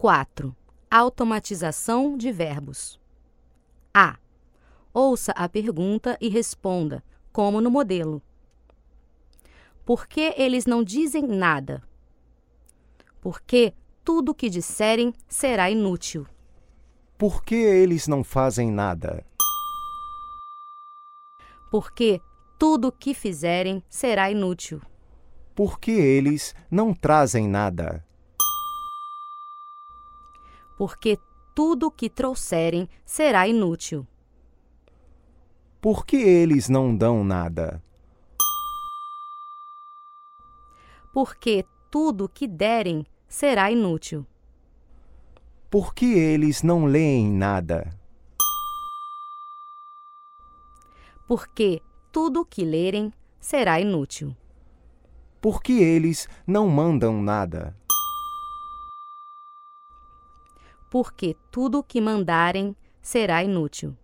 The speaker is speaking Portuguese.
4. Automatização de verbos. A. Ouça a pergunta e responda, como no modelo. Por que eles não dizem nada? Porque tudo o que disserem será inútil. Por que eles não fazem nada? Porque tudo o que fizerem será inútil. Por que eles não trazem nada? Porque tudo o que trouxerem será inútil. Por que eles não dão nada? Porque tudo o que derem será inútil. Por que eles não leem nada? Porque tudo o que lerem será inútil. Por que eles não mandam nada? Porque tudo o que mandarem será inútil.